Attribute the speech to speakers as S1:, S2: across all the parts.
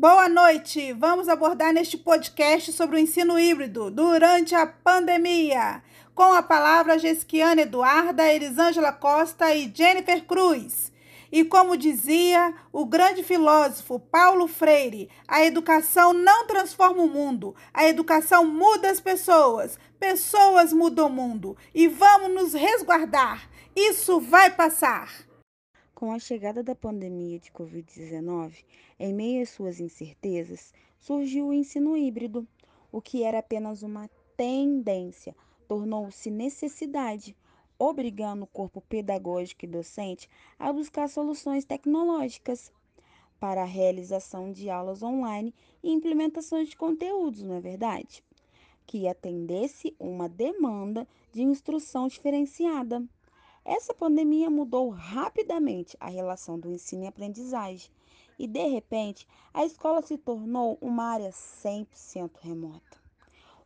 S1: Boa noite! Vamos abordar neste podcast sobre o ensino híbrido durante a pandemia, com a palavra Gesquiane Eduarda, Elisângela Costa e Jennifer Cruz. E como dizia o grande filósofo Paulo Freire, a educação não transforma o mundo, a educação muda as pessoas, pessoas mudam o mundo. E vamos nos resguardar, isso vai passar.
S2: Com a chegada da pandemia de Covid-19, em meio às suas incertezas, surgiu o ensino híbrido, o que era apenas uma tendência, tornou-se necessidade, obrigando o corpo pedagógico e docente a buscar soluções tecnológicas para a realização de aulas online e implementações de conteúdos, não é verdade? Que atendesse uma demanda de instrução diferenciada. Essa pandemia mudou rapidamente a relação do ensino e aprendizagem e, de repente, a escola se tornou uma área 100% remota.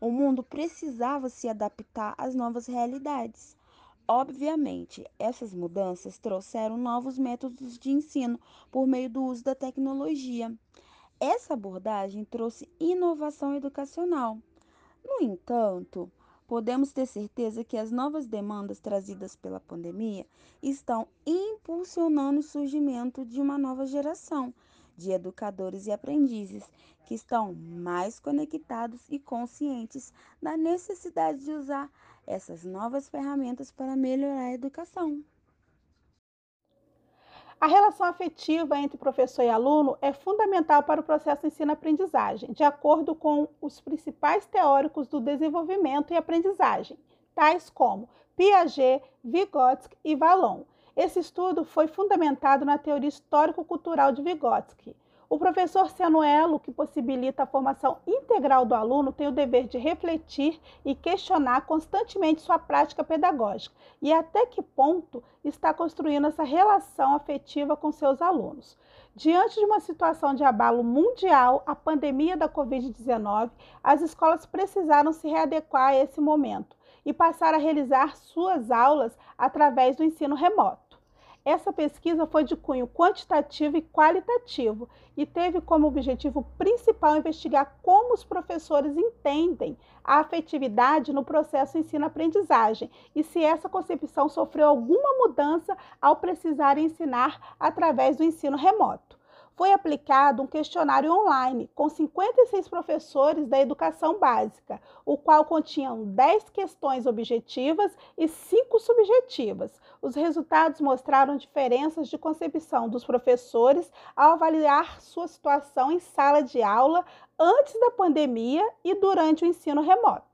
S2: O mundo precisava se adaptar às novas realidades. Obviamente, essas mudanças trouxeram novos métodos de ensino por meio do uso da tecnologia. Essa abordagem trouxe inovação educacional. No entanto, podemos ter certeza que as novas demandas trazidas pela pandemia estão impulsionando o surgimento de uma nova geração de educadores e aprendizes que estão mais conectados e conscientes da necessidade de usar essas novas ferramentas para melhorar a educação.
S1: A relação afetiva entre professor e aluno é fundamental para o processo ensino-aprendizagem, de acordo com os principais teóricos do desenvolvimento e aprendizagem, tais como Piaget, Vygotsky e Vallon. Esse estudo foi fundamentado na teoria histórico-cultural de Vygotsky, o professor sendo elo que possibilita a formação integral do aluno tem o dever de refletir e questionar constantemente sua prática pedagógica e até que ponto está construindo essa relação afetiva com seus alunos. Diante de uma situação de abalo mundial, a pandemia da Covid-19, as escolas precisaram se readequar a esse momento e passar a realizar suas aulas através do ensino remoto. Essa pesquisa foi de cunho quantitativo e qualitativo e teve como objetivo principal investigar como os professores entendem a afetividade no processo ensino-aprendizagem e se essa concepção sofreu alguma mudança ao precisar ensinar através do ensino remoto foi aplicado um questionário online com 56 professores da educação básica, o qual continha 10 questões objetivas e 5 subjetivas. Os resultados mostraram diferenças de concepção dos professores ao avaliar sua situação em sala de aula antes da pandemia e durante o ensino remoto.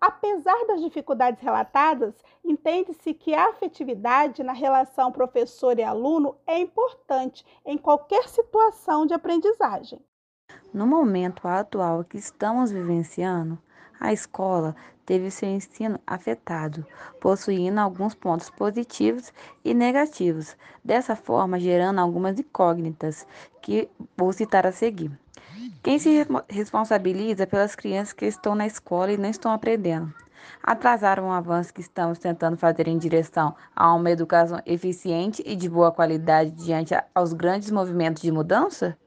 S1: Apesar das dificuldades relatadas, entende-se que a afetividade na relação professor e aluno é importante em qualquer situação de aprendizagem.
S2: No momento atual que estamos vivenciando, a escola teve seu ensino afetado, possuindo alguns pontos positivos e negativos, dessa forma gerando algumas incógnitas que vou citar a seguir. Quem se responsabiliza pelas crianças que estão na escola e não estão aprendendo? Atrasaram o avanço que estamos tentando fazer em direção a uma educação eficiente e de boa qualidade diante aos grandes movimentos de mudança?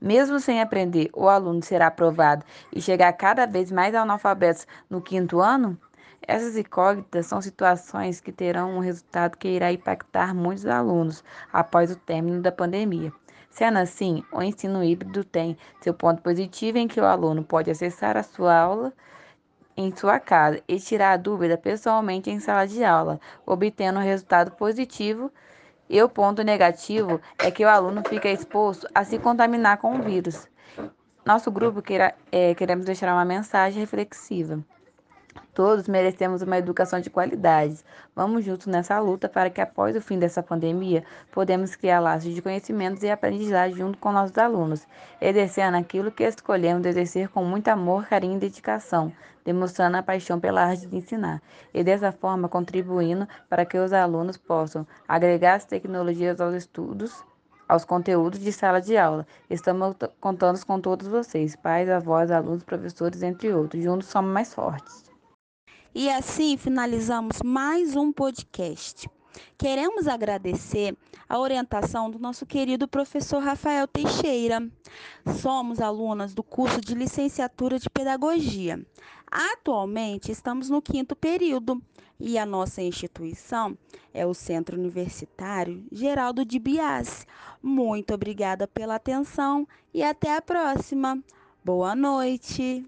S2: Mesmo sem aprender, o aluno será aprovado e chegar cada vez mais analfabetos no quinto ano? Essas incógnitas são situações que terão um resultado que irá impactar muitos alunos após o término da pandemia. Sendo assim, o ensino híbrido tem seu ponto positivo em que o aluno pode acessar a sua aula em sua casa e tirar a dúvida pessoalmente em sala de aula, obtendo um resultado positivo. E o ponto negativo é que o aluno fica exposto a se contaminar com o vírus. Nosso grupo queira, é, queremos deixar uma mensagem reflexiva. Todos merecemos uma educação de qualidade. Vamos juntos nessa luta para que, após o fim dessa pandemia, podemos criar laços de conhecimentos e aprendizagem junto com nossos alunos, exercendo aquilo que escolhemos exercer com muito amor, carinho e dedicação, demonstrando a paixão pela arte de ensinar, e dessa forma contribuindo para que os alunos possam agregar as tecnologias aos estudos aos conteúdos de sala de aula. Estamos contando com todos vocês, pais, avós, alunos, professores, entre outros. Juntos somos mais fortes.
S3: E assim finalizamos mais um podcast. queremos agradecer a orientação do nosso querido professor Rafael Teixeira. Somos alunas do curso de licenciatura de pedagogia. Atualmente estamos no quinto período e a nossa instituição é o Centro Universitário Geraldo de Bias. Muito obrigada pela atenção e até a próxima. Boa noite.